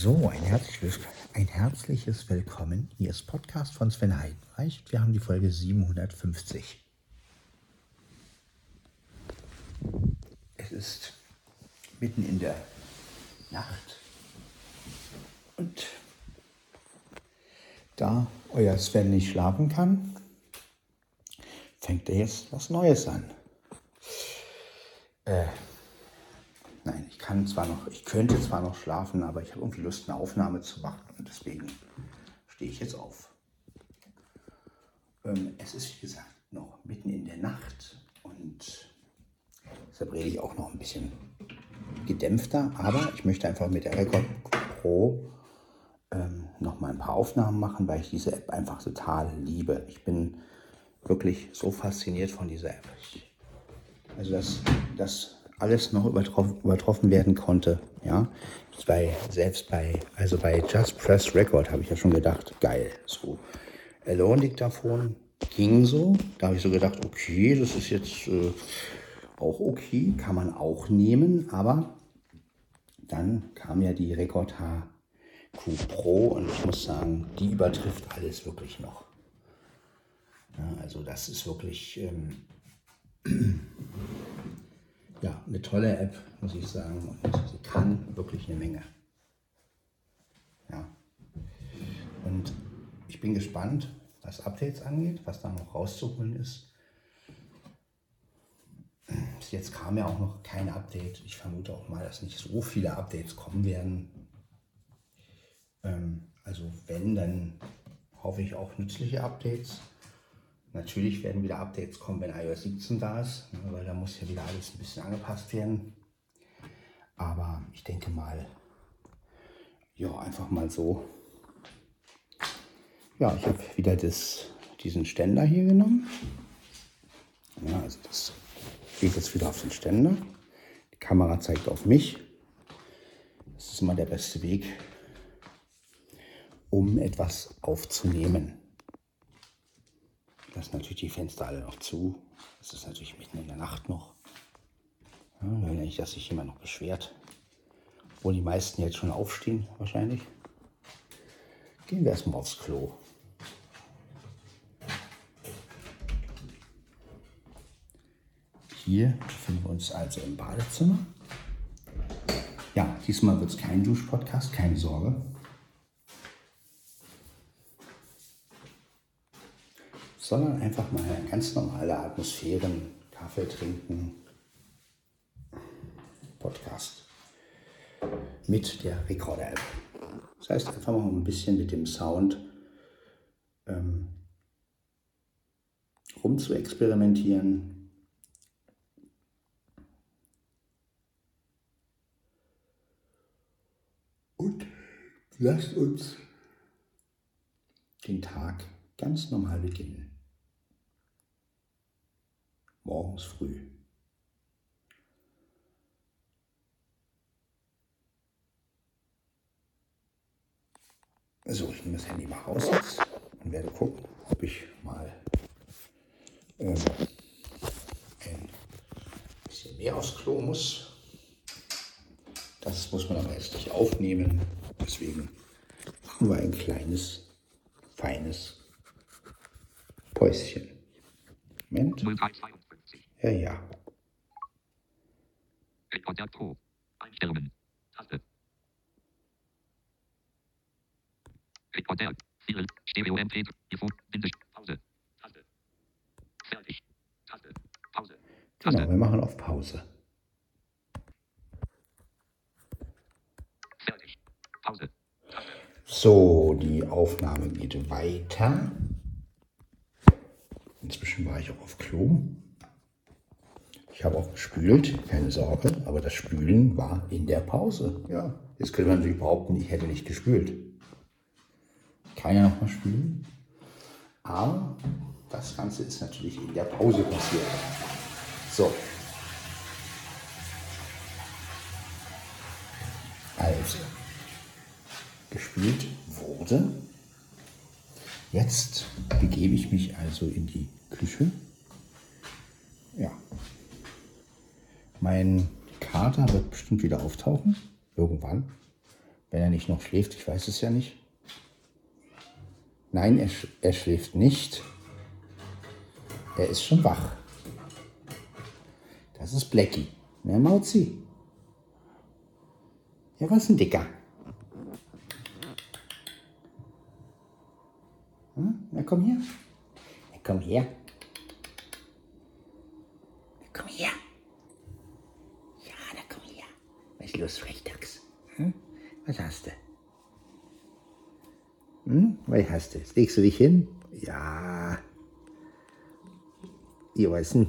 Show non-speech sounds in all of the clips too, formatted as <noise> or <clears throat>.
So, ein, herzlich, ein herzliches Willkommen. Hier ist Podcast von Sven Heidenreich. Wir haben die Folge 750. Es ist mitten in der Nacht und da euer Sven nicht schlafen kann, fängt er jetzt was Neues an. Äh, Nein, ich kann zwar noch, ich könnte zwar noch schlafen, aber ich habe irgendwie Lust, eine Aufnahme zu machen und deswegen stehe ich jetzt auf. Ähm, es ist, wie gesagt, noch mitten in der Nacht und deshalb rede ich auch noch ein bisschen gedämpfter, aber ich möchte einfach mit der Record Pro ähm, noch mal ein paar Aufnahmen machen, weil ich diese App einfach total liebe. Ich bin wirklich so fasziniert von dieser App. Also das, das alles noch übertroffen, übertroffen werden konnte. Ja, bei, selbst bei, also bei Just Press Record habe ich ja schon gedacht, geil, so. Alone Diktaphon ging so. Da habe ich so gedacht, okay, das ist jetzt äh, auch okay, kann man auch nehmen, aber dann kam ja die Record HQ Pro und ich muss sagen, die übertrifft alles wirklich noch. Ja, also das ist wirklich ähm, <clears throat> ja, eine tolle App, muss ich sagen. Und sie kann wirklich eine Menge. Ja. Und ich bin gespannt, was Updates angeht, was da noch rauszuholen ist. Bis jetzt kam ja auch noch kein Update. Ich vermute auch mal, dass nicht so viele Updates kommen werden. Ähm, also wenn, dann hoffe ich auch nützliche Updates. Natürlich werden wieder Updates kommen, wenn iOS 17 da ist, ne, weil da muss ja wieder alles ein bisschen angepasst werden. Aber ich denke mal, ja, einfach mal so. Ja, ich habe wieder das, diesen Ständer hier genommen. Ja, also das geht jetzt wieder auf den Ständer. Die Kamera zeigt auf mich. Das ist immer der beste Weg, um etwas aufzunehmen lassen natürlich die Fenster alle noch zu. Es ist natürlich mitten in der Nacht noch. Ja, will nicht, dass sich jemand noch beschwert. Obwohl die meisten jetzt schon aufstehen, wahrscheinlich. Gehen wir erstmal aufs Klo. Hier befinden wir uns also im Badezimmer. Ja, diesmal wird es kein Duschpodcast, keine Sorge. Sondern einfach mal ganz normale Atmosphären, Kaffee trinken, Podcast mit der Recorder-App. Das heißt, einfach mal ein bisschen mit dem Sound ähm, rum zu experimentieren. Und lasst uns den Tag ganz normal beginnen morgens früh. So, ich nehme das Handy mal raus jetzt und werde gucken, ob ich mal ähm, ein bisschen mehr aufs Klo muss. Das muss man aber jetzt nicht aufnehmen. Deswegen machen wir ein kleines, feines Päuschen. Moment. Ja, ja. Rekorder Pro. Einstellungen. Taste. Rekorder. Ziel. Stereo MP. Info. Bindestrich. Pause. Taste. Fertig. Taste. Pause. Taste. Genau, wir machen auf Pause. Fertig. Pause. So, die Aufnahme geht weiter. Inzwischen war ich auch auf Klo. Ich habe auch gespült, keine Sorge, aber das Spülen war in der Pause. Ja, jetzt könnte man natürlich behaupten, ich hätte nicht gespült. Kann ja noch mal spülen. Aber das Ganze ist natürlich in der Pause passiert. So. Also, gespült wurde. Jetzt begebe ich mich also in die Küche. Mein Kater wird bestimmt wieder auftauchen. Irgendwann. Wenn er nicht noch schläft, ich weiß es ja nicht. Nein, er, er schläft nicht. Er ist schon wach. Das ist Blackie. Na, Mauzi. Ja, was ein Dicker? Hm? Na, komm her. Na, komm her. Na, komm her. Ja, na, komm her. Was ist los, Frechdachs? Hm? Was hast du? Hm? Was hast du? Jetzt legst du dich hin? Ja. Ihr was denn?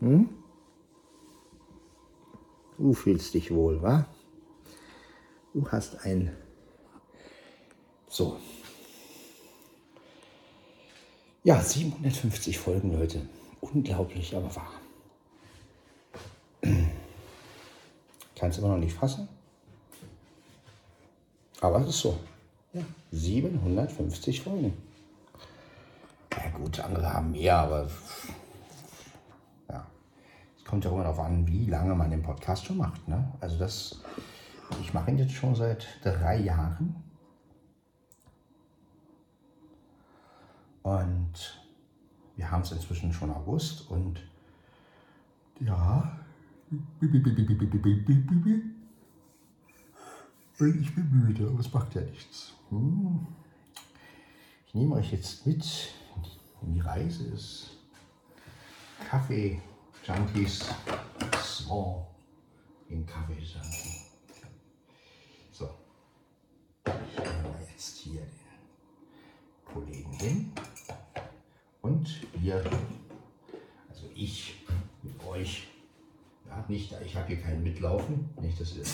Hm? Du fühlst dich wohl, wa? Du hast ein... So. Ja, 750 Folgen, Leute. Unglaublich, aber wahr. Kannst immer noch nicht fassen. Aber es ist so. Ja, 750 Folgen. Ja gut, andere haben mehr, aber ja. Es kommt ja immer darauf an, wie lange man den Podcast schon macht. Ne? Also das, ich mache ihn jetzt schon seit drei Jahren. Und wir haben es inzwischen schon August und ja, ich bin müde, aber es macht ja nichts. Hm. Ich nehme euch jetzt mit in die Reise des Kaffee-Junkies Swan im Kaffee-Junkie. So, ich nehme jetzt hier den Kollegen hin und wir, also ich mit euch, ja, nicht, ich habe hier keinen Mitlaufen, nicht, dass ihr das.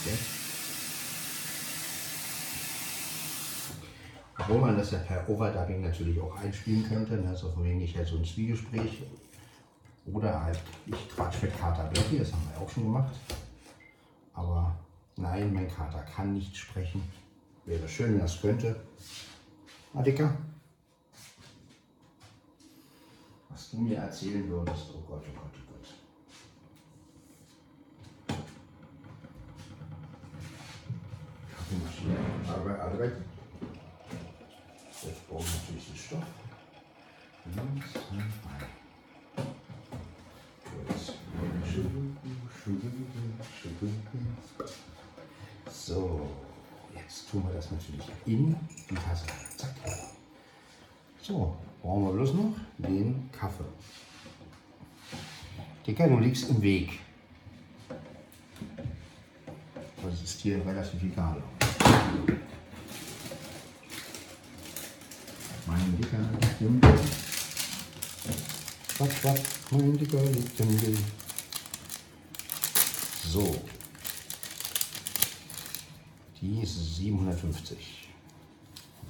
Obwohl man das ja per Overdubbing natürlich auch einspielen könnte, ne? so von wegen ich halt so ein Zwiegespräch. Oder halt, ich quatsch mit Kater Blackie, das haben wir auch schon gemacht. Aber nein, mein Kater kann nicht sprechen. Wäre schön, wenn das könnte. Adika? Was du mir erzählen würdest, oh Gott, oh Gott. Kaffeemaschine, Arbeit, Arbeit. Jetzt brauchen wir natürlich den Stoff. So, jetzt tun wir das natürlich in die Tasse. Zack. So, brauchen wir bloß noch den Kaffee. Dicker, du liegst im Weg. Das ist hier relativ egal. Mein Dicker liegt im Weg. Was, was, mein Dicker liegt im Weg. So. Die ist 750.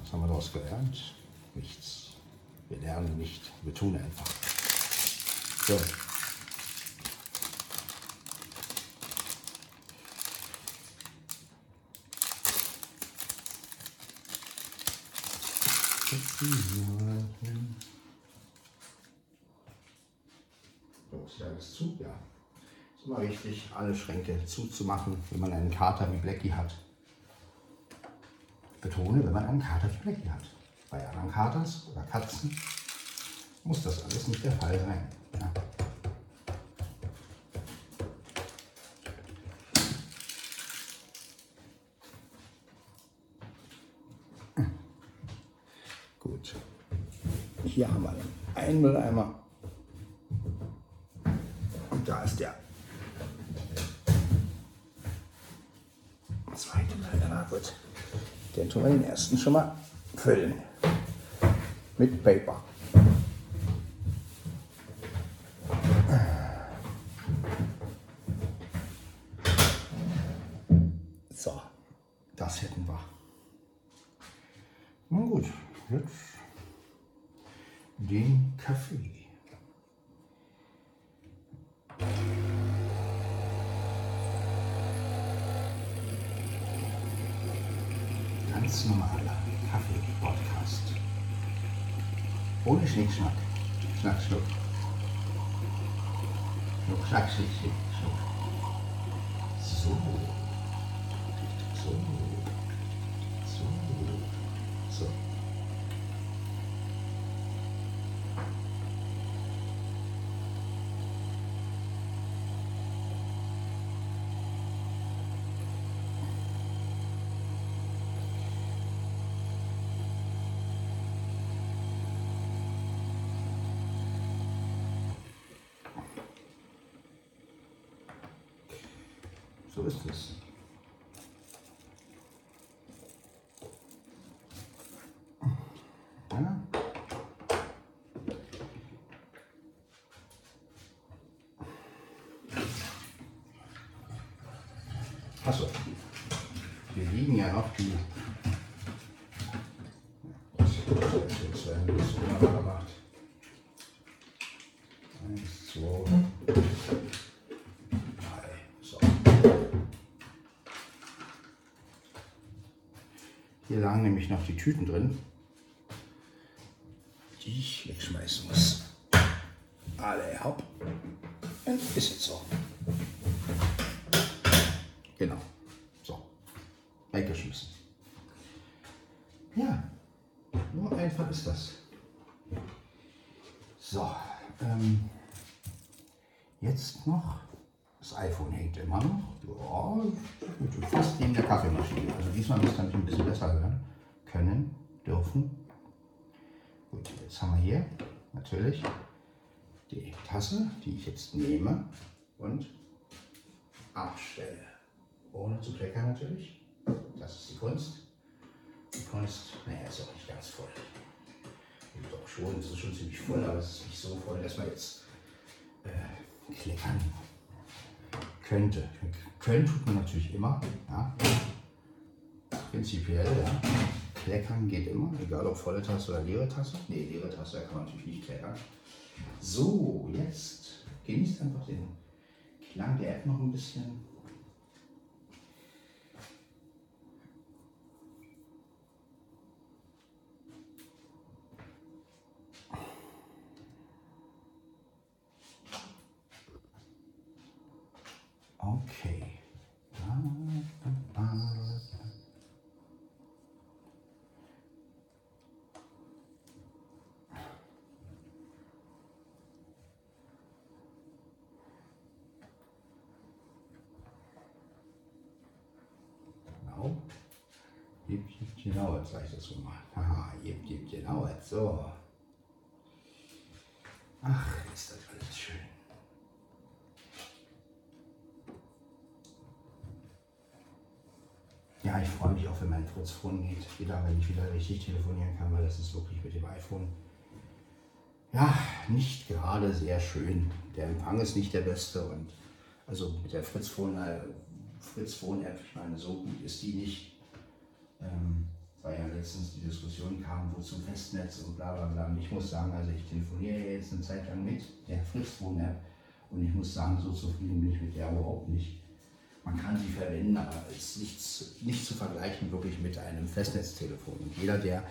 Was haben wir daraus gelernt? Nichts. Wir lernen nicht, wir tun einfach. So. So, ist ja alles zu? Ja. Ist immer wichtig, alle Schränke zuzumachen, wenn man einen Kater wie Blackie hat. Betone, wenn man einen Kater wie Blackie hat. Bei anderen Katers oder Katzen muss das alles nicht der Fall sein. Ja. Gut. Hier haben wir einen Mülleimer. Und da ist der zweite Mülleimer. Gut. Den tun wir den ersten schon mal füllen mit Paper. So, das hätten wir. Nun gut, jetzt den Kaffee. Ganz normaler Kaffee-Podcast. Ohne Schnickschnack. Schnack, schnuck. Schnuck, schnack, schnick. So. So. So ist es. Ja. Achso, hier liegen ja noch die. Das ist jetzt ein bisschen wunderbar gemacht. Eins, zwei, drei. So. Hier lagen nämlich noch die Tüten drin, die ich wegschmeißen muss. Alle hopp. Und ist jetzt so. Genau. So. Weggeschmissen. Ja. Nur einfach ist das. So. Ähm, jetzt noch. Hängt immer noch. Ja, fast neben der Kaffeemaschine. Also diesmal müsst ihr ein bisschen besser hören können, dürfen. Gut, jetzt haben wir hier natürlich die Tasse, die ich jetzt nehme und abstelle. Ohne zu kleckern natürlich. Das ist die Kunst. Die Kunst, naja, ist auch nicht ganz voll. Doch schon, es ist schon ziemlich voll, aber es ist nicht so voll, dass man jetzt äh, kleckern könnte. Können tut man natürlich immer. Ja. Prinzipiell, ja. Kleckern geht immer, egal ob volle Tasse oder leere Tasse. Ne, leere Tasse, kann man natürlich nicht kleckern. So, jetzt genießt einfach den Klang der App noch ein bisschen. Okay. Genau. Jip, jip, genau, jetzt sag ich das so mal. Haha, jip, jip, genau, jetzt so. Ach, ist das alles schön. Ja, ich freue mich auch, wenn Fritz-Phone geht. Wieder, wenn ich wieder richtig telefonieren kann, weil das ist wirklich mit dem iPhone ja nicht gerade sehr schön. Der Empfang ist nicht der beste und also mit der Fritz-Phone äh, Fritz-Phone App, ich meine, so gut ist die nicht. Ähm, weil ja letztens die Diskussion kam, wo zum Festnetz und bla bla bla. Und ich muss sagen, also ich telefoniere jetzt eine Zeit lang mit der Fritz-Phone App und ich muss sagen, so zufrieden bin ich mit der überhaupt nicht. Man kann sie verwenden, aber es ist nichts, nicht zu vergleichen wirklich mit einem Festnetztelefon. Und jeder, der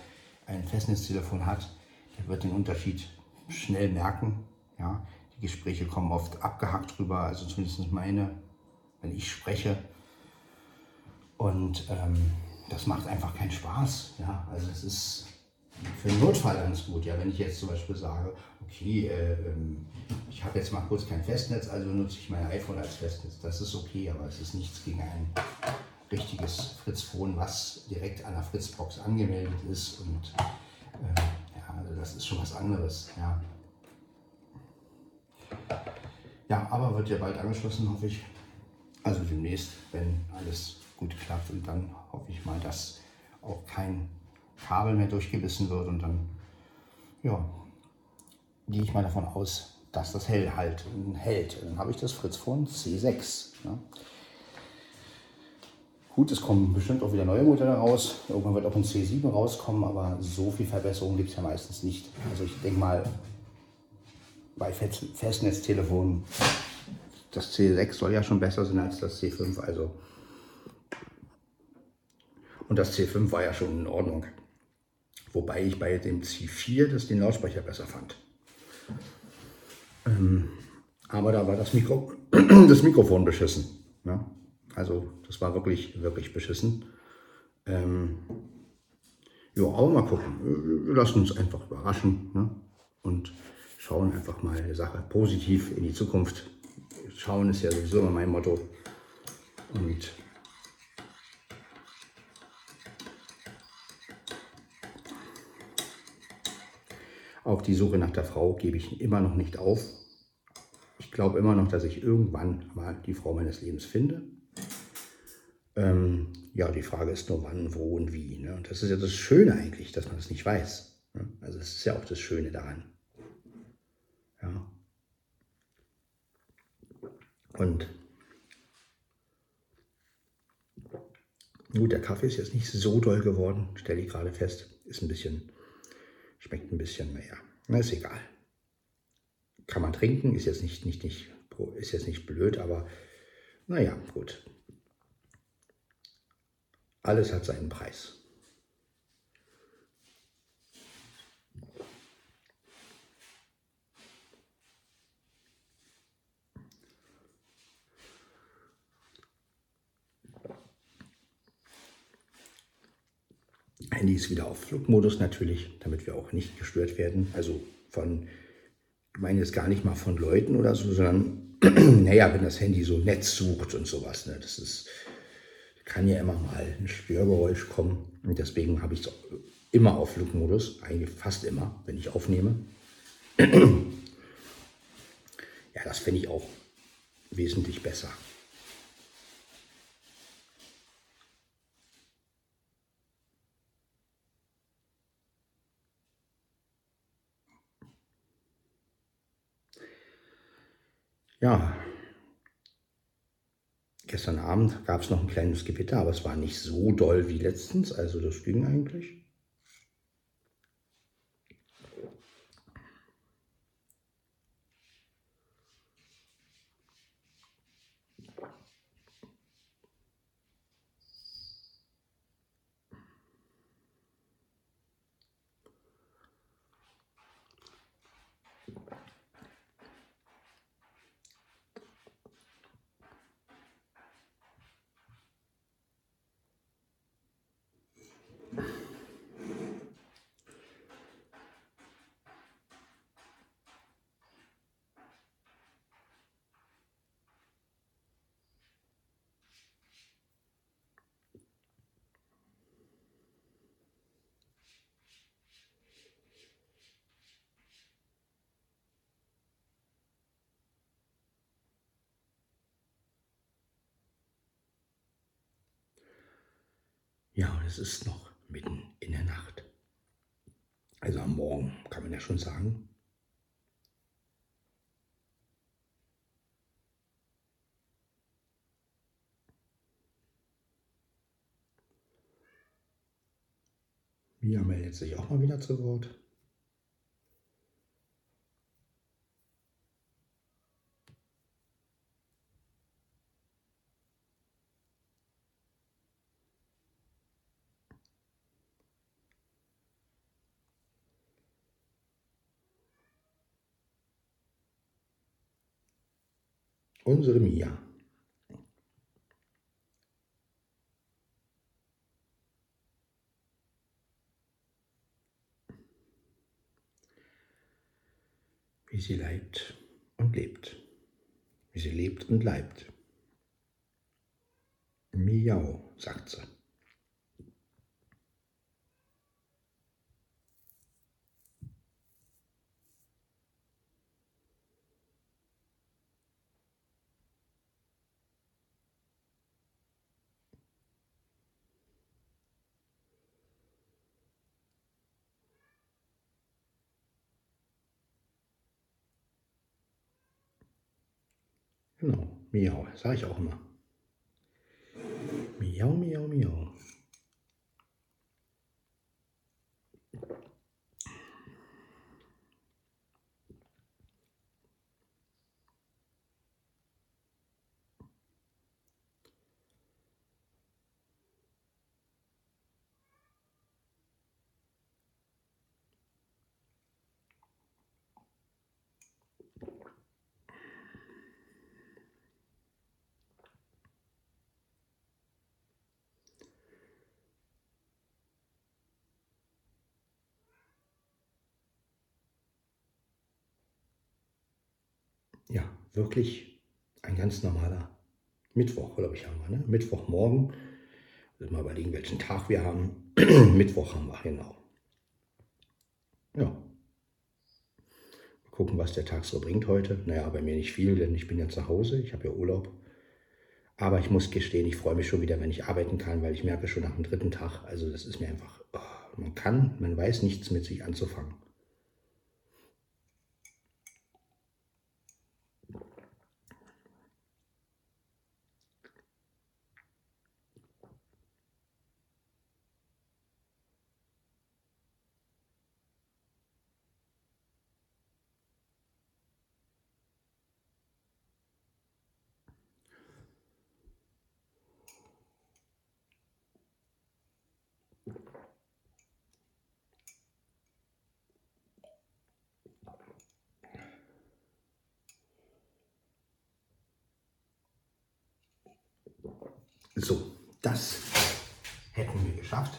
ein Festnetztelefon hat, der wird den Unterschied schnell merken. Ja? Die Gespräche kommen oft abgehackt rüber, also zumindest meine, wenn ich spreche. Und ähm, das macht einfach keinen Spaß. Ja? Also es ist für einen Notfall ganz gut. Ja, wenn ich jetzt zum Beispiel sage, okay, äh, ähm, ich habe jetzt mal kurz kein Festnetz, also nutze ich mein iPhone als Festnetz. Das ist okay, aber es ist nichts gegen ein richtiges Fritz-Phone, was direkt an der Fritzbox angemeldet ist. Und äh, ja, also das ist schon was anderes. Ja. ja, aber wird ja bald angeschlossen, hoffe ich. Also demnächst, wenn alles gut klappt. Und dann hoffe ich mal, dass auch kein Kabel mehr durchgebissen wird und dann ja, gehe ich mal davon aus, dass das hell halt hält. Dann habe ich das Fritz von C6. Ja. Gut, es kommen bestimmt auch wieder neue Modelle raus. Irgendwann wird auch ein C7 rauskommen, aber so viel Verbesserung gibt es ja meistens nicht. Also ich denke mal, bei Festnetztelefonen, das C6 soll ja schon besser sein als das C5. Also und das C5 war ja schon in Ordnung. Wobei ich bei dem C4 das den Lautsprecher besser fand. Ähm, aber da war das, Mikro, <clears throat> das Mikrofon beschissen. Ne? Also das war wirklich, wirklich beschissen. Ähm, ja, aber mal gucken. Wir lassen uns einfach überraschen ne? und schauen einfach mal die Sache positiv in die Zukunft. Schauen ist ja sowieso immer mein Motto. Und Auch die Suche nach der Frau gebe ich immer noch nicht auf. Ich glaube immer noch, dass ich irgendwann mal die Frau meines Lebens finde. Ähm, ja, die Frage ist nur wann, wo und wie. Ne? Und das ist ja das Schöne eigentlich, dass man das nicht weiß. Ne? Also es ist ja auch das Schöne daran. Ja. Und gut, der Kaffee ist jetzt nicht so doll geworden, stelle ich gerade fest. Ist ein bisschen, schmeckt ein bisschen, naja, na ist egal. Kann man trinken, ist jetzt nicht, nicht, nicht, ist jetzt nicht blöd, aber naja, gut. Alles hat seinen Preis. Handy ist wieder auf Flugmodus natürlich, damit wir auch nicht gestört werden. Also von, ich meine jetzt gar nicht mal von Leuten oder so, sondern <clears throat> naja, wenn das Handy so Netz sucht und sowas. Ne, das ist, kann ja immer mal ein Störgeräusch kommen. Und deswegen habe ich es immer auf Flugmodus, eigentlich fast immer, wenn ich aufnehme. <clears throat> ja, das finde ich auch wesentlich besser. Ja, gestern Abend gab es noch ein kleines Gewitter, aber es war nicht so doll wie letztens, also das ging eigentlich. Ja, und es ist noch mitten in der Nacht. Also am Morgen kann man ja schon sagen. Mia meldet sich auch mal wieder zu Wort. Unsere Mia. Wie sie leibt und lebt. Wie sie lebt und leibt. Miau, sagt sie. Genau, miau, sage ich auch immer. Miau, miau, miau. Ja, wirklich ein ganz normaler Mittwoch, glaube ich, haben wir. Ne? Mittwochmorgen. Also mal überlegen, welchen Tag wir haben. <clears throat> Mittwoch haben wir, genau. Ja. Mal gucken, was der Tag so bringt heute. Naja, bei mir nicht viel, denn ich bin ja zu Hause. Ich habe ja Urlaub. Aber ich muss gestehen, ich freue mich schon wieder, wenn ich arbeiten kann, weil ich merke schon nach dem dritten Tag, also das ist mir einfach, oh, man kann, man weiß nichts mit sich anzufangen. So, das hätten wir geschafft.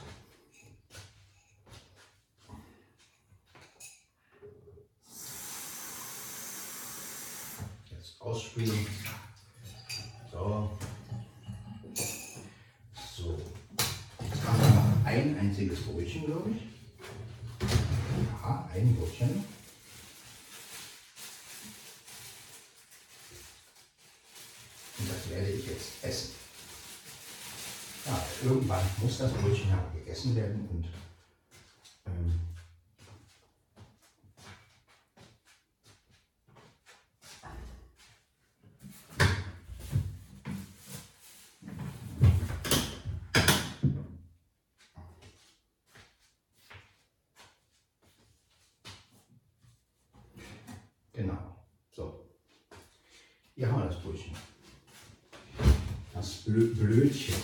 Jetzt ausspülen. So. So. Jetzt haben wir noch ein einziges Brötchen, glaube ich. Ja, ein Brötchen. Und das werde ich jetzt essen. Ja, irgendwann muss das Brötchen ja gegessen werden und ähm, Genau. So. Hier haben wir das Brötchen. Das Blö Blödchen.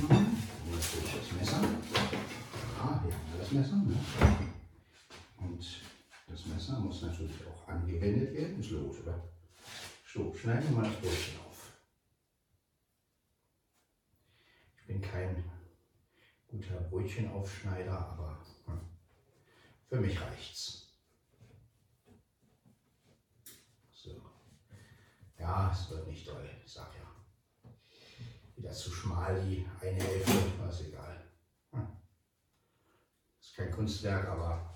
Guck mal. Das Messer. Ah, hier haben wir das Messer. Ne? Und das Messer muss natürlich auch angewendet werden. Ist los, oder? So, schneiden wir mal das Brötchen auf. Ich bin kein guter Brötchenaufschneider, aber hm, für mich reicht's. So. Ja, es wird nicht ich sag ja. Wieder zu schmal die eine Hälfte, war ist egal. Hm. Ist kein Kunstwerk, aber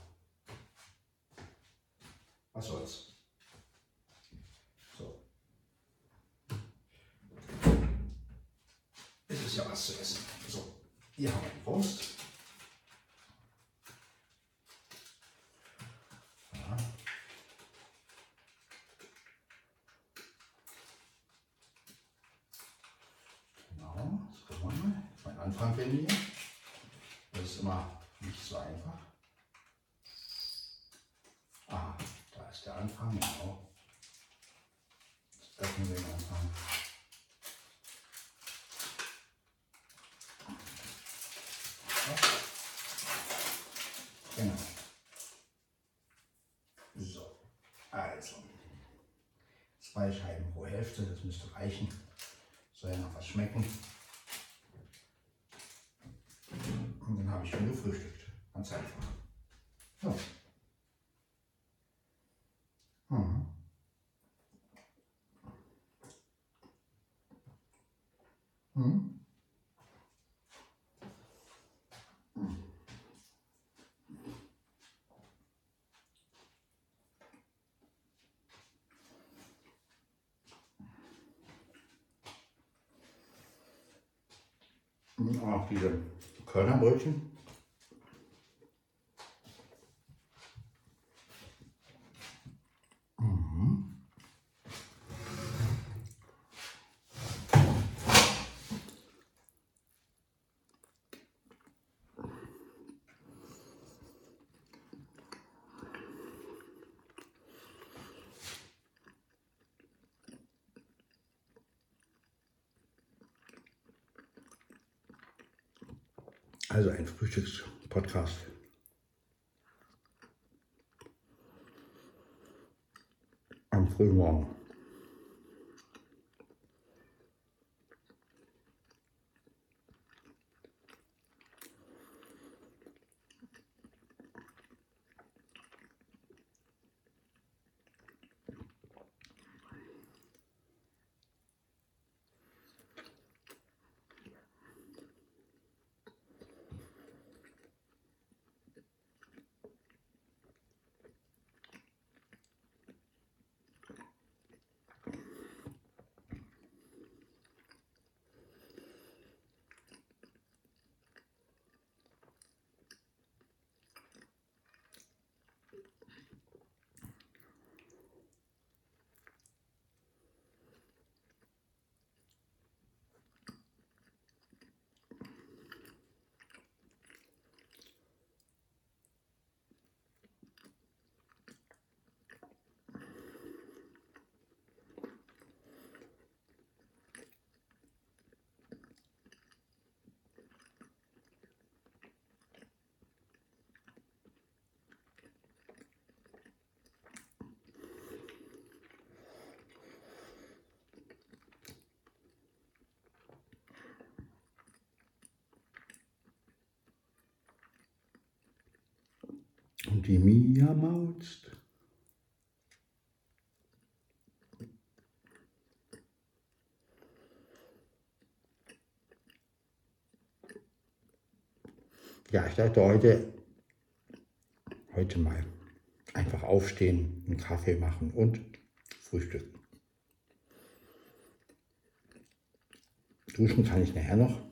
was soll's. So. Es ist ja was zu essen. So, hier haben wir die Wurst. Ja. Genau, jetzt gucken wir mal. Mein Anfang bin hier. Das ist immer nicht so einfach. Ah, da ist der Anfang, genau. Jetzt öffnen wir den Anfang. Genau. So, also. Zwei Scheiben pro Hälfte, das müsste reichen. Soll ja noch was schmecken. Und dann habe ich schon gefrühstückt. Ganz einfach. So. Mhm. Mhm. Und auch diese Körnerbrötchen. Also ein Frühstückspodcast. Am frühen Morgen. Die Mia maust. Ja, ich dachte heute, heute mal einfach aufstehen, einen Kaffee machen und frühstücken. Duschen kann ich nachher noch.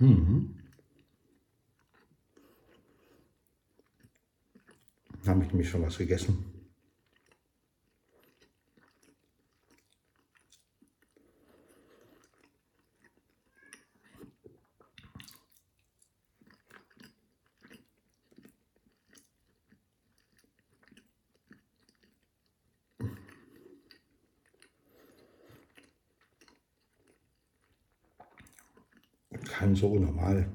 Mhm. Habe ich nämlich schon was gegessen. kann so normal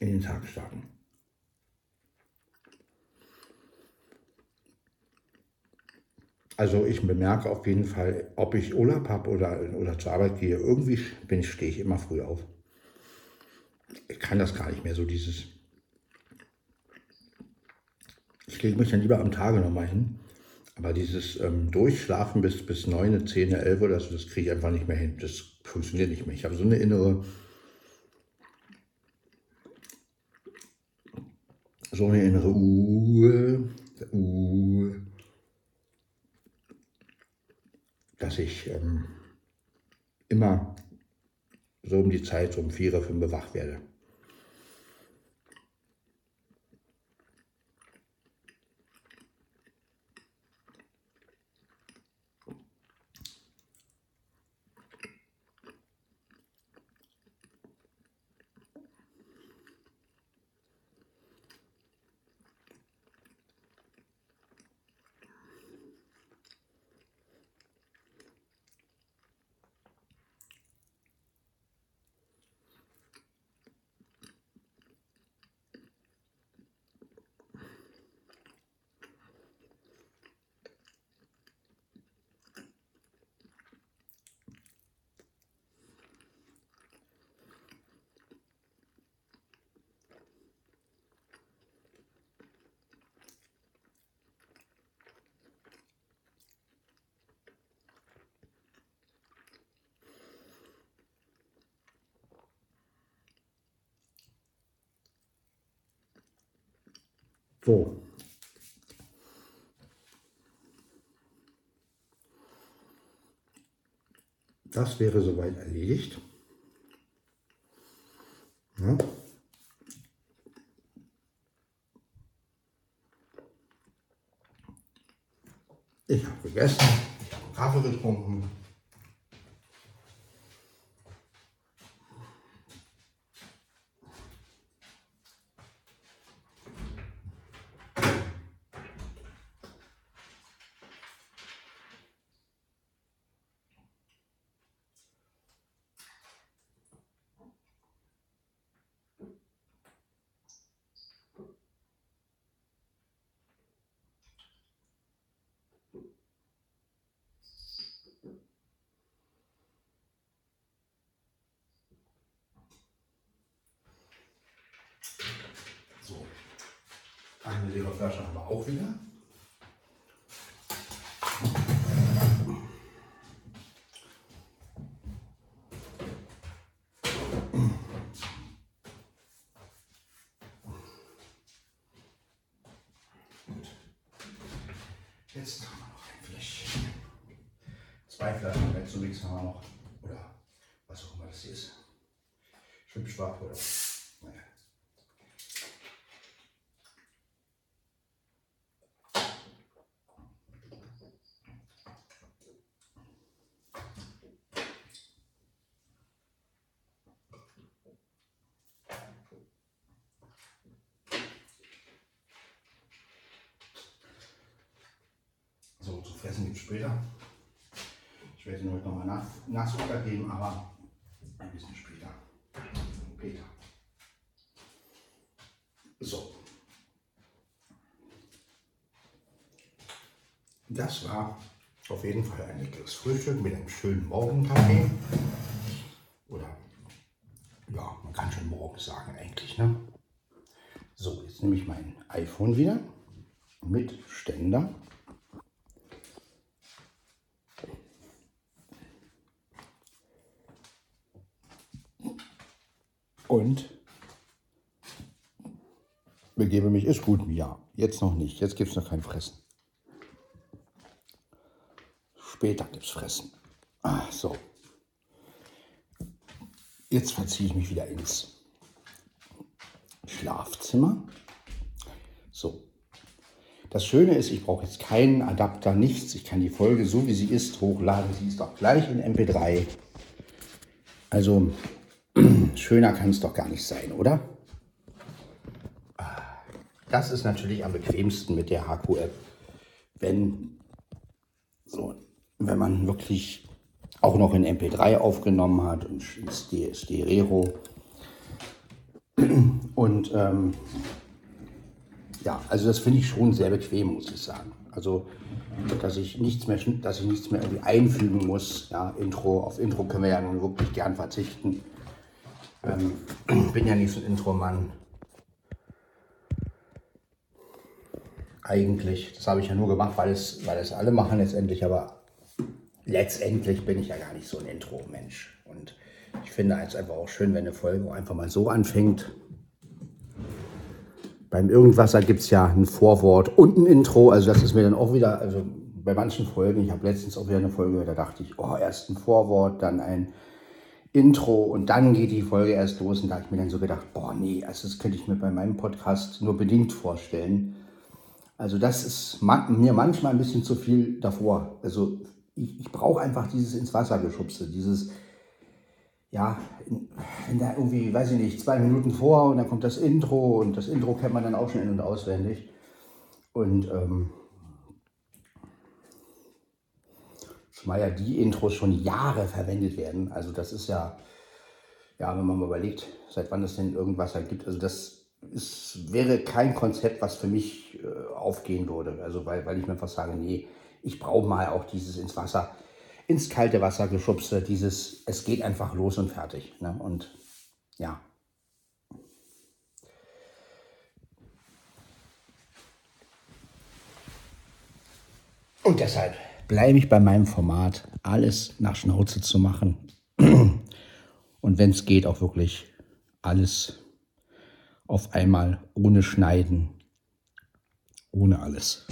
in den Tag starten. Also ich bemerke auf jeden Fall, ob ich Urlaub habe oder, oder zur Arbeit gehe, irgendwie bin ich, stehe ich immer früh auf. Ich kann das gar nicht mehr, so dieses ich lege mich dann lieber am Tage nochmal hin. Aber dieses ähm, Durchschlafen bis, bis 9, 10, 11 oder so, das kriege ich einfach nicht mehr hin. Das funktioniert nicht mehr. Ich habe so eine innere, so eine innere Uhr, Uhr, dass ich ähm, immer so um die Zeit, so um 4, 5 wach werde. So. Das wäre soweit erledigt. Ja. Ich habe gegessen, Kaffee getrunken. Eine leere Flasche haben wir auch wieder. Jetzt haben wir noch ein Fläschchen. Zwei Flaschen Mezzo-Mix haben wir noch. Oder was auch immer das hier ist. Schwipschwab oder. Naja. So, zu fressen gibt es später. Ich werde Ihnen heute nochmal nach, Nachzucker geben, aber ein bisschen später. Peter. So. Das war auf jeden Fall ein leckeres Frühstück mit einem schönen Morgenkaffee. Oder ja, man kann schon morgen sagen eigentlich. Ne? So, jetzt nehme ich mein iPhone wieder mit Ständer. Und begebe mich, ist gut, ja. Jetzt noch nicht, jetzt gibt es noch kein Fressen. Später gibt es Fressen. Ah, so. Jetzt verziehe ich mich wieder ins Schlafzimmer. So. Das Schöne ist, ich brauche jetzt keinen Adapter, nichts. Ich kann die Folge so wie sie ist hochladen. Sie ist auch gleich in MP3. Also <clears throat> schöner kann es doch gar nicht sein, oder? Das ist natürlich am bequemsten mit der HQ-App, wenn, so, wenn man wirklich auch noch in MP3 aufgenommen hat und Stereo. Und ähm, ja, also das finde ich schon sehr bequem, muss ich sagen. Also, dass ich nichts mehr, dass ich nichts mehr irgendwie einfügen muss. Ja, Intro, auf Intro können wir ja nun wirklich gern verzichten. Ähm, bin ja nicht so ein Intro-Mann. Eigentlich. Das habe ich ja nur gemacht, weil es, weil es alle machen letztendlich, aber letztendlich bin ich ja gar nicht so ein Intro-Mensch. Und ich finde es einfach auch schön, wenn eine Folge einfach mal so anfängt. Beim Irgendwasser gibt es ja ein Vorwort und ein Intro. Also das ist mir dann auch wieder, also bei manchen Folgen, ich habe letztens auch wieder eine Folge, da dachte ich, oh, erst ein Vorwort, dann ein Intro und dann geht die Folge erst los. Und da habe ich mir dann so gedacht, boah, nee, also das könnte ich mir bei meinem Podcast nur bedingt vorstellen. Also das ist mir manchmal ein bisschen zu viel davor. Also ich, ich brauche einfach dieses ins Wasser geschubste, dieses, ja, wenn da irgendwie, weiß ich nicht, zwei Minuten vor und dann kommt das Intro und das Intro kennt man dann auch schon in- und auswendig. Und ähm, zumal ja die Intros schon Jahre verwendet werden. Also das ist ja, ja, wenn man mal überlegt, seit wann es denn irgendwas halt gibt. Also das ist, wäre kein Konzept, was für mich äh, aufgehen würde. Also weil, weil ich mir einfach sage, nee, ich brauche mal auch dieses ins Wasser, ins kalte Wasser geschubste, dieses, es geht einfach los und fertig. Ne? Und ja. Und deshalb bleibe ich bei meinem Format, alles nach Schnauze zu machen. <clears throat> Und wenn es geht, auch wirklich alles auf einmal ohne Schneiden, ohne alles.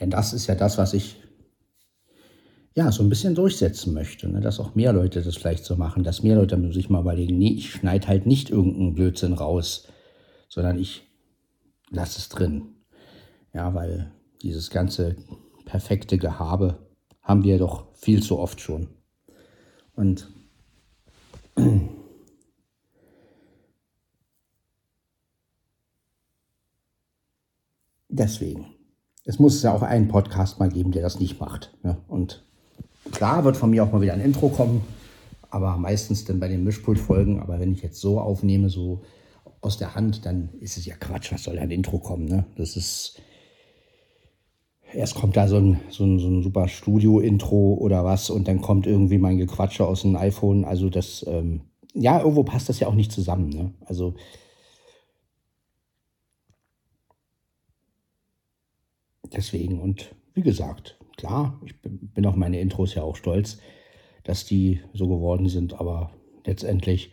Denn das ist ja das, was ich ja so ein bisschen durchsetzen möchte, ne? dass auch mehr Leute das vielleicht so machen, dass mehr Leute sich mal überlegen, nee, ich schneide halt nicht irgendeinen Blödsinn raus, sondern ich lasse es drin. Ja, weil dieses ganze perfekte Gehabe haben wir doch viel zu oft schon. Und <clears throat> deswegen. Es muss ja auch einen Podcast mal geben, der das nicht macht. Ne? Und klar wird von mir auch mal wieder ein Intro kommen, aber meistens dann bei den Mischpult-Folgen. Aber wenn ich jetzt so aufnehme, so aus der Hand, dann ist es ja Quatsch. Was soll ein Intro kommen? Ne? Das ist erst kommt da so ein, so ein, so ein super Studio-Intro oder was und dann kommt irgendwie mein Gequatsche aus dem iPhone. Also das, ähm, ja, irgendwo passt das ja auch nicht zusammen. Ne? Also deswegen und wie gesagt, klar, ich bin auf meine Intros ja auch stolz, dass die so geworden sind, aber letztendlich,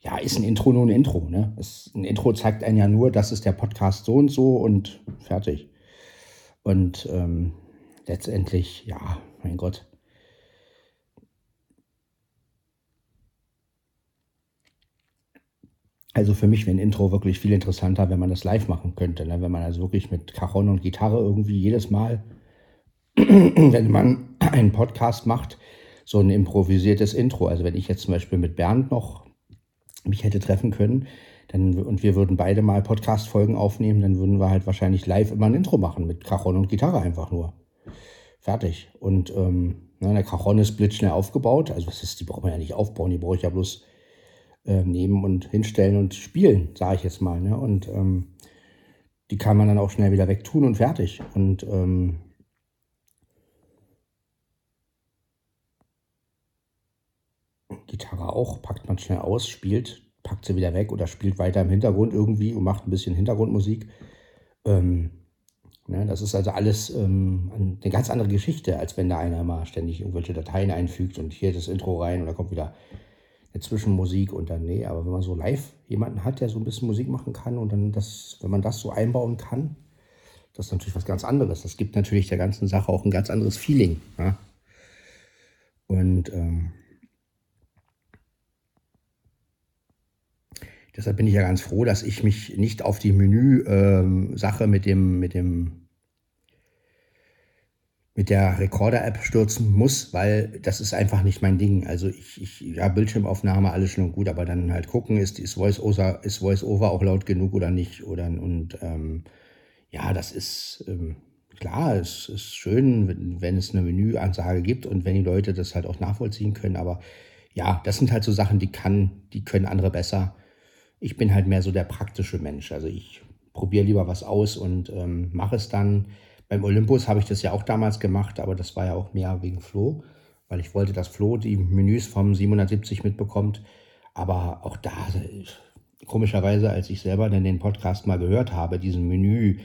ja, ist ein Intro nur ein Intro. Ne? ein Intro zeigt einen ja nur, das ist der Podcast so und so und fertig. Und ähm, letztendlich, ja, mein Gott. Also für mich wäre ein Intro wirklich viel interessanter, wenn man das live machen könnte. Ne? Wenn man also wirklich mit Cajon und Gitarre irgendwie jedes Mal, <clears throat> wenn man <clears throat> einen Podcast macht, so ein improvisiertes Intro. Also wenn ich jetzt zum Beispiel mit Bernd noch mich hätte treffen können, dann, und wir würden beide mal Podcast-Folgen aufnehmen, dann würden wir halt wahrscheinlich live immer ein Intro machen mit Cajon und Gitarre einfach nur. Fertig. Und ähm, ne, der Cajon ist blitzschnell aufgebaut. Also was ist, die braucht man ja nicht aufbauen, die brauche ich ja bloß äh, nehmen und hinstellen und spielen, sage ich jetzt mal. Ne? Und ähm, die kann man dann auch schnell wieder wegtun und fertig. Und ähm, Gitarre auch, packt man schnell aus, spielt, packt sie wieder weg oder spielt weiter im Hintergrund irgendwie und macht ein bisschen Hintergrundmusik. Ähm, ne, das ist also alles ähm, eine ganz andere Geschichte, als wenn da einer mal ständig irgendwelche Dateien einfügt und hier das Intro rein und da kommt wieder Zwischenmusik und dann, nee, aber wenn man so live jemanden hat, der so ein bisschen Musik machen kann und dann das, wenn man das so einbauen kann, das ist natürlich was ganz anderes. Das gibt natürlich der ganzen Sache auch ein ganz anderes Feeling. Ja? Und ähm, deshalb bin ich ja ganz froh, dass ich mich nicht auf die Menü-Sache ähm, mit dem, mit dem mit der Recorder-App stürzen muss, weil das ist einfach nicht mein Ding. Also ich, ich ja, Bildschirmaufnahme, alles schon gut, aber dann halt gucken, ist, ist Voice-Over Voice auch laut genug oder nicht? Oder, und ähm, ja, das ist ähm, klar, es ist schön, wenn, wenn es eine Menüansage gibt und wenn die Leute das halt auch nachvollziehen können, aber ja, das sind halt so Sachen, die kann, die können andere besser. Ich bin halt mehr so der praktische Mensch. Also ich probiere lieber was aus und ähm, mache es dann beim Olympus habe ich das ja auch damals gemacht, aber das war ja auch mehr wegen Flo, weil ich wollte, dass Flo die Menüs vom 770 mitbekommt. Aber auch da, komischerweise, als ich selber dann den Podcast mal gehört habe, diesen Menü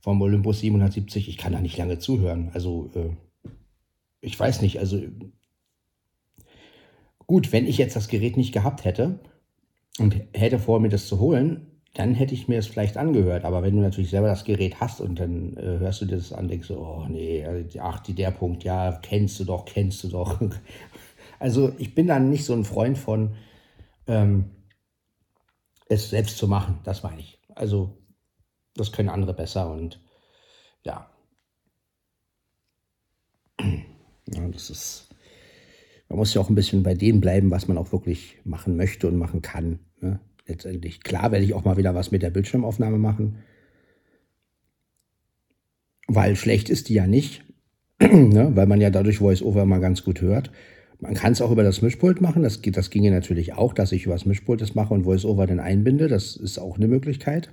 vom Olympus 770, ich kann da nicht lange zuhören. Also, äh, ich weiß nicht, also gut, wenn ich jetzt das Gerät nicht gehabt hätte und hätte vor, mir das zu holen, dann hätte ich mir es vielleicht angehört. Aber wenn du natürlich selber das Gerät hast und dann äh, hörst du dir das an, denkst du, oh nee, also, ach, die, der Punkt, ja, kennst du doch, kennst du doch. <laughs> Also ich bin dann nicht so ein Freund von, ähm, es selbst zu machen, das meine ich. Also das können andere besser und ja. <clears throat> ja das ist, man muss ja auch ein bisschen bei dem bleiben, was man auch wirklich machen möchte und machen kann. Ne? Letztendlich. Klar werde ich auch mal wieder was mit der Bildschirmaufnahme machen, weil schlecht ist die ja nicht, <clears throat> ne? weil man ja dadurch VoiceOver mal ganz gut hört. Man kann es auch über das Mischpult machen, das, das ginge natürlich auch, dass ich über das Mischpult das mache und VoiceOver dann einbinde, das ist auch eine Möglichkeit.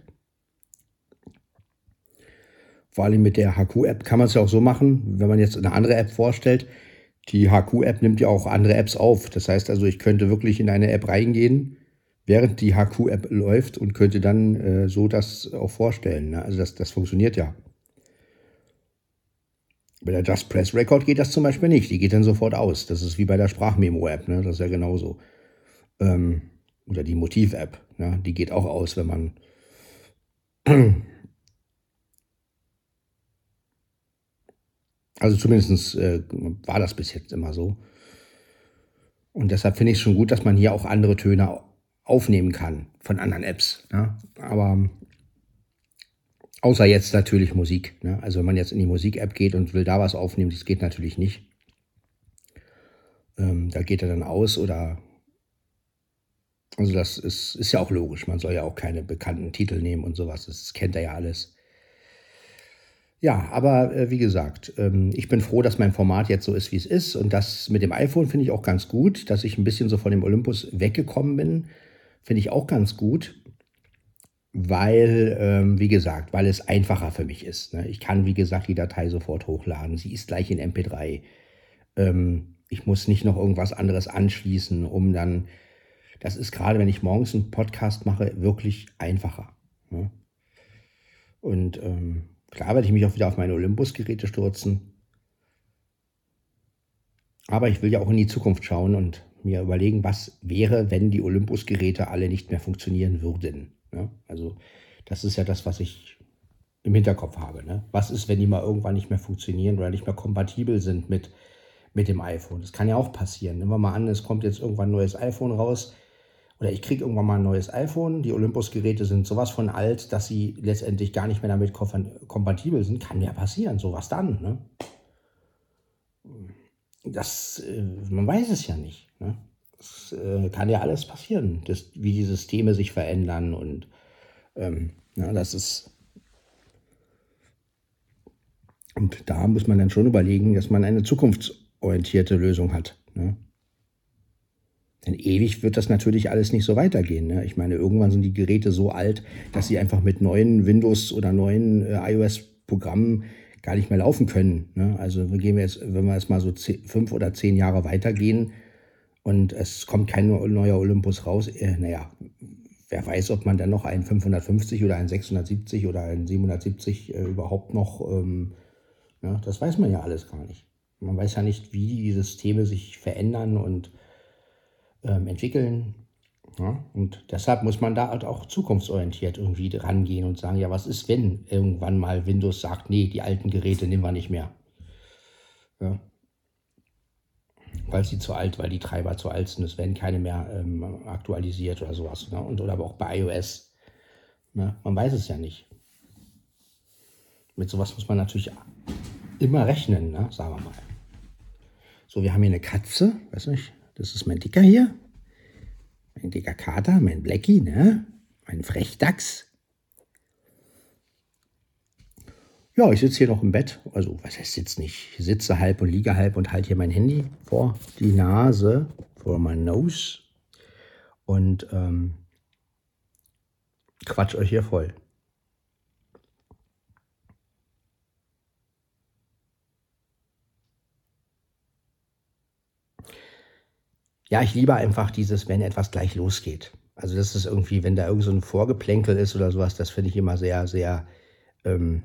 Vor allem mit der HQ-App kann man es ja auch so machen, wenn man jetzt eine andere App vorstellt. Die HQ-App nimmt ja auch andere Apps auf. Das heißt also, ich könnte wirklich in eine App reingehen, während die HQ-App läuft und könnte dann äh, so das auch vorstellen. Ne? Also das, das funktioniert ja. Bei der Just Press Record geht das zum Beispiel nicht. Die geht dann sofort aus. Das ist wie bei der Sprachmemo-App. Ne? Das ist ja genauso. Ähm, oder die Motiv-App. Ne? Die geht auch aus, wenn man <clears throat> Also zumindest äh, war das bis jetzt immer so. Und deshalb finde ich es schon gut, dass man hier auch andere Töne aufnehmen kann von anderen Apps. Ne? Aber außer jetzt natürlich Musik. Ne? Also wenn man jetzt in die Musik-App geht und will da was aufnehmen, das geht natürlich nicht. Ähm, da geht er dann aus oder also das ist, ist ja auch logisch. Man soll ja auch keine bekannten Titel nehmen und sowas. Das kennt er ja alles. Ja, aber äh, wie gesagt, ähm, ich bin froh, dass mein Format jetzt so ist, wie es ist. Und das mit dem iPhone finde ich auch ganz gut, dass ich ein bisschen so von dem Olympus weggekommen bin. Finde ich auch ganz gut, weil, ähm, wie gesagt, weil es einfacher für mich ist. Ne? Ich kann, wie gesagt, die Datei sofort hochladen. Sie ist gleich in MP3. Ähm, ich muss nicht noch irgendwas anderes anschließen, um dann. Das ist gerade, wenn ich morgens einen Podcast mache, wirklich einfacher. Ne? Und ähm, klar werde ich mich auch wieder auf meine Olympus-Geräte stürzen. Aber ich will ja auch in die Zukunft schauen und mir überlegen, was wäre, wenn die Olympus-Geräte alle nicht mehr funktionieren würden. Ja, also das ist ja das, was ich im Hinterkopf habe. Ne? Was ist, wenn die mal irgendwann nicht mehr funktionieren oder nicht mehr kompatibel sind mit, mit dem iPhone? Das kann ja auch passieren. Nehmen wir mal an, es kommt jetzt irgendwann ein neues iPhone raus oder ich kriege irgendwann mal ein neues iPhone. Die Olympus-Geräte sind sowas von alt, dass sie letztendlich gar nicht mehr damit kompatibel sind. Kann ja passieren, sowas dann. Ne? Das, äh, man weiß es ja nicht. Ne? Das äh, kann ja alles passieren, das, wie die Systeme sich verändern und ähm, ja, das ist. Und da muss man dann schon überlegen, dass man eine zukunftsorientierte Lösung hat. Ne? Denn ewig wird das natürlich alles nicht so weitergehen. Ne? Ich meine, irgendwann sind die Geräte so alt, dass sie einfach mit neuen Windows oder neuen äh, iOS-Programmen gar nicht mehr laufen können. Ne? Also gehen wir jetzt, wenn wir jetzt mal so zehn, fünf oder zehn Jahre weitergehen und es kommt kein neuer Olympus raus, äh, naja, wer weiß, ob man dann noch einen 550 oder einen 670 oder einen 770 äh, überhaupt noch, ähm, ja, das weiß man ja alles gar nicht. Man weiß ja nicht, wie die Systeme sich verändern und ähm, entwickeln. Ja? Und deshalb muss man da halt auch zukunftsorientiert irgendwie rangehen und sagen, ja, was ist, wenn irgendwann mal Windows sagt, nee, die alten Geräte nehmen wir nicht mehr. Ja? Weil sie zu alt, weil die Treiber zu alt sind, es werden keine mehr ähm, aktualisiert oder sowas. Ne? Und, oder aber auch bei iOS. Ne? Man weiß es ja nicht. Mit sowas muss man natürlich immer rechnen, ne? sagen wir mal. So, wir haben hier eine Katze, weiß nicht, das ist mein Dicker hier. Mein dicker Kater, mein Blackie, ne? Mein Frechdachs. Ja, ich sitze hier noch im Bett. Also, was heißt sitze nicht? Ich sitze halb und liege halb und halte hier mein Handy vor die Nase, vor mein Nose. Und ähm, quatsch euch hier voll. Ja, ich liebe einfach dieses, wenn etwas gleich losgeht. Also das ist irgendwie, wenn da irgend so ein Vorgeplänkel ist oder sowas, das finde ich immer sehr, sehr. Ähm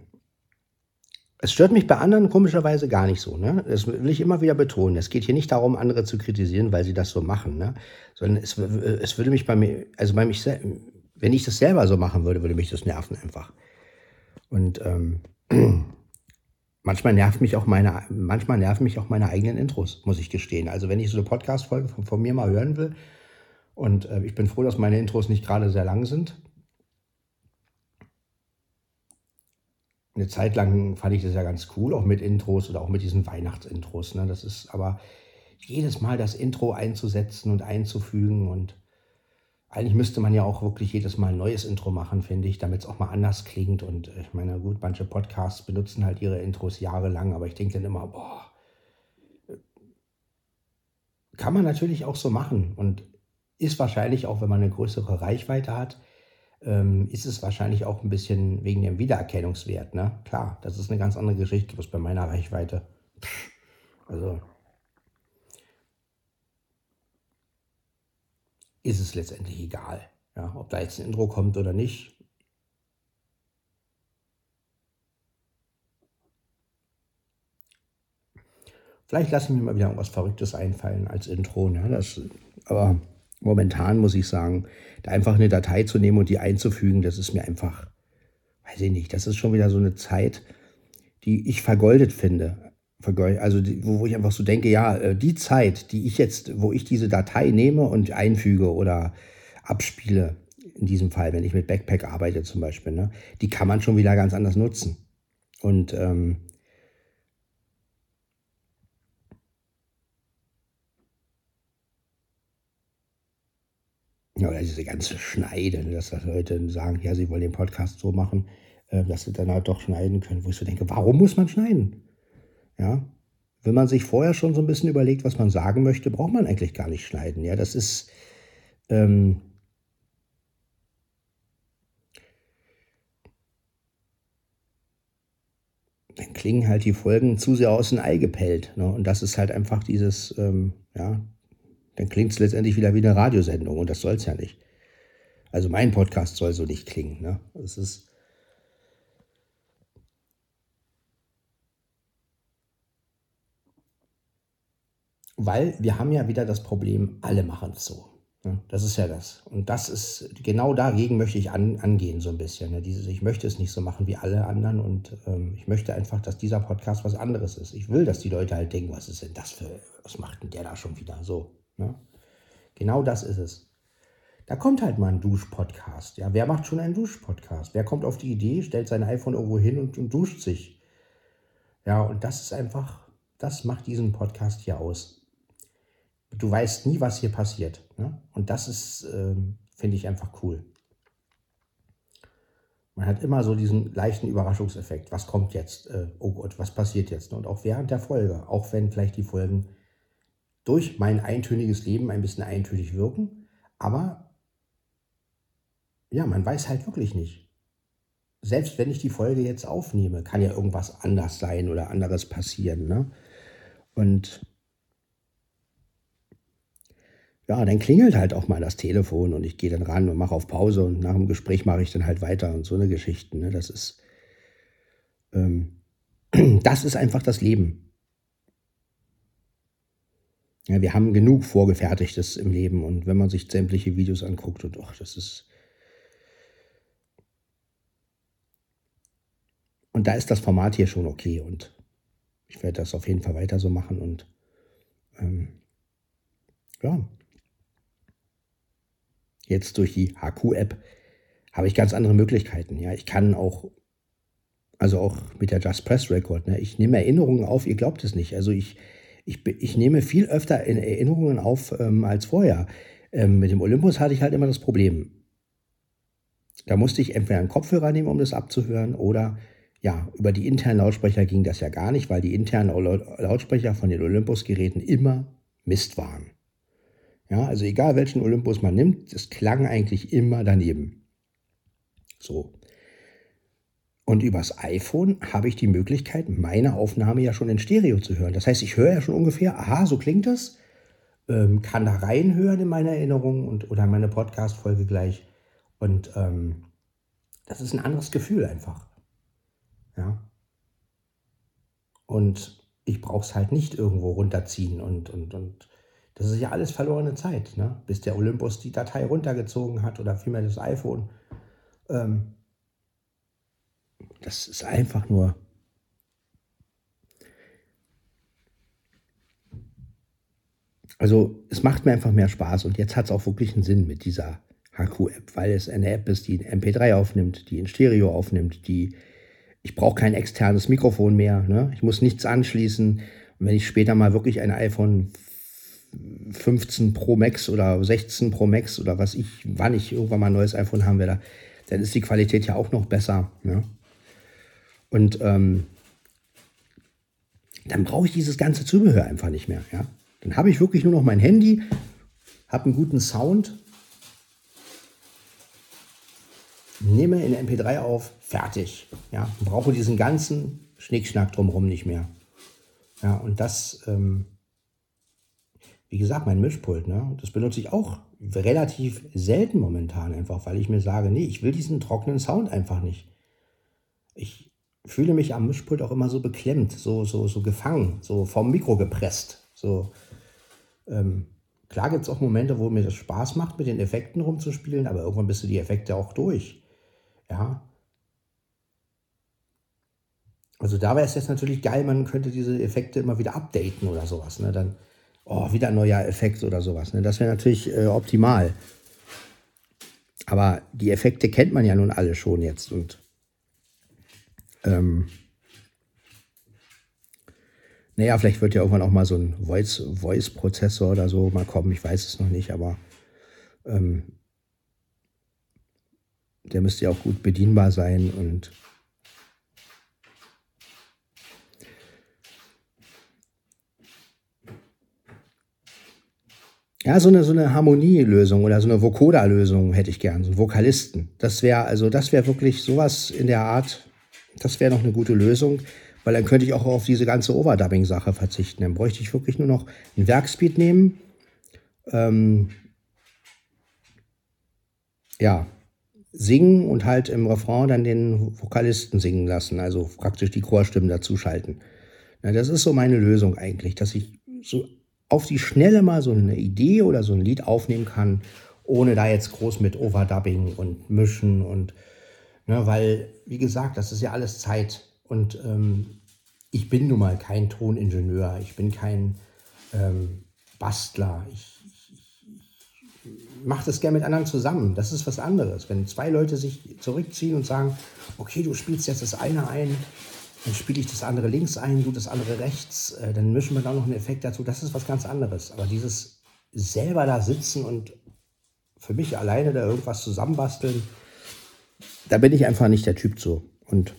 es stört mich bei anderen komischerweise gar nicht so. Ne? Das will ich immer wieder betonen. Es geht hier nicht darum, andere zu kritisieren, weil sie das so machen, ne? sondern es, es würde mich bei mir, also bei mich, wenn ich das selber so machen würde, würde mich das nerven einfach. Und ähm, <clears throat> Manchmal nervt mich auch meine, manchmal nerven mich auch meine eigenen Intros, muss ich gestehen. Also wenn ich so eine Podcast-Folge von, von, mir mal hören will, und äh, ich bin froh, dass meine Intros nicht gerade sehr lang sind. Eine Zeit lang fand ich das ja ganz cool, auch mit Intros oder auch mit diesen Weihnachtsintros. Ne? Das ist aber jedes Mal das Intro einzusetzen und einzufügen und eigentlich müsste man ja auch wirklich jedes Mal ein neues Intro machen, finde ich, damit es auch mal anders klingt. Und äh, ich meine, gut, manche Podcasts benutzen halt ihre Intros jahrelang, aber ich denke dann immer, boah, äh, kann man natürlich auch so machen und ist wahrscheinlich auch, wenn man eine größere Reichweite hat, ähm, ist es wahrscheinlich auch ein bisschen wegen dem Wiedererkennungswert. Ne? Klar, das ist eine ganz andere Geschichte, was bei meiner Reichweite. Also ist es letztendlich egal. Ja, ob da jetzt ein Intro kommt oder nicht. Vielleicht lasse ich mir mal wieder irgendwas Verrücktes einfallen als Intro. Ne? Das, aber momentan muss ich sagen, da einfach eine Datei zu nehmen und die einzufügen, das ist mir einfach, weiß ich nicht, das ist schon wieder so eine Zeit, die ich vergoldet finde also wo ich einfach so denke, ja, äh, die Zeit, die ich jetzt, wo ich diese Datei nehme und einfüge oder abspiele, in diesem Fall, wenn ich mit Backpack arbeite zum Beispiel, ne, die kann man schon wieder ganz anders nutzen. Und ähm, oder diese ganze Schneide, ne, dass Leute sagen, ja, sie wollen den Podcast so machen, äh, dass sie dann halt doch schneiden können, wo ich so denke, warum muss man schneiden? Ja, wenn man sich vorher schon so ein bisschen überlegt, was man sagen möchte, braucht man eigentlich gar nicht schneiden. Ja, das ist ähm, dann klingen halt die Folgen zu sehr aus dem Ei gepellt. Ne? Und das ist halt einfach dieses, ähm, ja, dann klingt es letztendlich wieder wie eine Radiosendung und das soll es ja nicht. Also mein Podcast soll so nicht klingen. Ne? Es ist Weil wir haben ja wieder das Problem, alle machen es so. Ja, das ist ja das. Und das ist, genau dagegen möchte ich an, angehen, so ein bisschen. Ja, dieses, ich möchte es nicht so machen wie alle anderen und ähm, ich möchte einfach, dass dieser Podcast was anderes ist. Ich will, dass die Leute halt denken, was ist denn das für, was macht denn der da schon wieder so. Ne? Genau das ist es. Da kommt halt mal ein Duschpodcast. Ja, wer macht schon einen Duschpodcast? Wer kommt auf die Idee, stellt sein iPhone irgendwo hin und, und duscht sich? Ja, und das ist einfach, das macht diesen Podcast hier aus du weißt nie, was hier passiert. Ne? Und das ist, äh, finde ich, einfach cool. Man hat immer so diesen leichten Überraschungseffekt. Was kommt jetzt? Äh, oh Gott, was passiert jetzt? Und auch während der Folge, auch wenn vielleicht die Folgen durch mein eintöniges Leben ein bisschen eintönig wirken, aber ja, man weiß halt wirklich nicht. Selbst wenn ich die Folge jetzt aufnehme, kann ja irgendwas anders sein oder anderes passieren. Ne? Und ja, dann klingelt halt auch mal das Telefon und ich gehe dann ran und mache auf Pause und nach dem Gespräch mache ich dann halt weiter und so eine Geschichte. Ne? Das ist, ähm, <clears throat> das ist einfach das Leben. Ja, wir haben genug Vorgefertigtes im Leben und wenn man sich sämtliche Videos anguckt und ach, das ist. Und da ist das Format hier schon okay und ich werde das auf jeden Fall weiter so machen und ähm, ja, Jetzt durch die HQ-App habe ich ganz andere Möglichkeiten. Ja, ich kann auch, also auch mit der Just Press Record, ne, ich nehme Erinnerungen auf, ihr glaubt es nicht. Also ich, ich, ich nehme viel öfter Erinnerungen auf ähm, als vorher. Ähm, mit dem Olympus hatte ich halt immer das Problem. Da musste ich entweder einen Kopfhörer nehmen, um das abzuhören, oder ja, über die internen Lautsprecher ging das ja gar nicht, weil die internen Lautsprecher von den Olympus-Geräten immer Mist waren. Ja, also egal welchen Olympus man nimmt, es klang eigentlich immer daneben. So. Und übers iPhone habe ich die Möglichkeit, meine Aufnahme ja schon in Stereo zu hören. Das heißt, ich höre ja schon ungefähr, aha, so klingt das, ähm, kann da reinhören in meine Erinnerung und, oder meine Podcast-Folge gleich. Und ähm, das ist ein anderes Gefühl einfach. Ja. Und ich brauche es halt nicht irgendwo runterziehen und, und, und das ist ja alles verlorene Zeit, ne? bis der Olympus die Datei runtergezogen hat oder vielmehr das iPhone. Ähm, das ist einfach nur. Also es macht mir einfach mehr Spaß und jetzt hat es auch wirklich einen Sinn mit dieser HQ-App, weil es eine App ist, die ein MP3 aufnimmt, die in Stereo aufnimmt, die ich brauche kein externes Mikrofon mehr, ne? ich muss nichts anschließen. Und wenn ich später mal wirklich ein iPhone 15 Pro Max oder 16 Pro Max oder was ich, wann ich irgendwann mal ein neues iPhone haben werde, dann ist die Qualität ja auch noch besser. Ne? Und ähm, dann brauche ich dieses ganze Zubehör einfach nicht mehr. Ja? Dann habe ich wirklich nur noch mein Handy, habe einen guten Sound, nehme in MP3 auf, fertig. Ja? Brauche diesen ganzen Schnickschnack drumherum nicht mehr. Ja, und das ähm, wie gesagt, mein Mischpult, ne, das benutze ich auch relativ selten momentan einfach, weil ich mir sage, nee, ich will diesen trockenen Sound einfach nicht. Ich fühle mich am Mischpult auch immer so beklemmt, so, so, so gefangen, so vom Mikro gepresst. So, ähm, klar gibt es auch Momente, wo mir das Spaß macht, mit den Effekten rumzuspielen, aber irgendwann bist du die Effekte auch durch. Ja. Also da wäre es jetzt natürlich geil, man könnte diese Effekte immer wieder updaten oder sowas. Ne? Dann oh, wieder ein neuer Effekt oder sowas. Ne? Das wäre natürlich äh, optimal. Aber die Effekte kennt man ja nun alle schon jetzt. Und ähm, naja, vielleicht wird ja irgendwann auch mal so ein Voice-Prozessor oder so mal kommen. Ich weiß es noch nicht, aber ähm, der müsste ja auch gut bedienbar sein und Ja, so eine, so eine Harmonielösung oder so eine Vocoder-Lösung hätte ich gern, so einen Vokalisten. Das wäre, also das wäre wirklich sowas in der Art, das wäre noch eine gute Lösung, weil dann könnte ich auch auf diese ganze Overdubbing-Sache verzichten. Dann bräuchte ich wirklich nur noch ein Werkspeed nehmen, ähm, ja, singen und halt im Refrain dann den Vokalisten singen lassen, also praktisch die Chorstimmen dazuschalten. Ja, das ist so meine Lösung eigentlich, dass ich so auf die Schnelle mal so eine Idee oder so ein Lied aufnehmen kann, ohne da jetzt groß mit Overdubbing und Mischen und, ne, weil, wie gesagt, das ist ja alles Zeit und ähm, ich bin nun mal kein Toningenieur, ich bin kein ähm, Bastler, ich, mache das gerne mit anderen zusammen, das ist was anderes. Wenn zwei Leute sich zurückziehen und sagen, okay, du spielst jetzt das eine ein, dann spiele ich das andere links ein, du das andere rechts, äh, dann mischen wir da noch einen Effekt dazu. Das ist was ganz anderes. Aber dieses selber da sitzen und für mich alleine da irgendwas zusammenbasteln, da bin ich einfach nicht der Typ zu. Und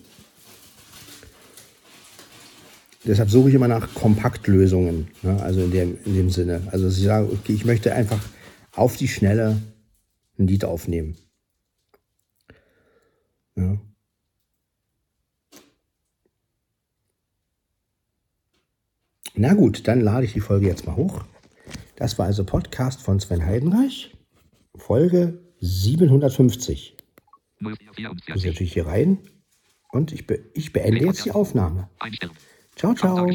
deshalb suche ich immer nach Kompaktlösungen, ne? also in dem, in dem Sinne. Also ich sage, okay, ich möchte einfach auf die Schnelle ein Lied aufnehmen. Ja. Na gut, dann lade ich die Folge jetzt mal hoch. Das war also Podcast von Sven Heidenreich, Folge 750. Muss ich natürlich hier rein. Und ich, be ich beende jetzt die Aufnahme. Ciao, ciao.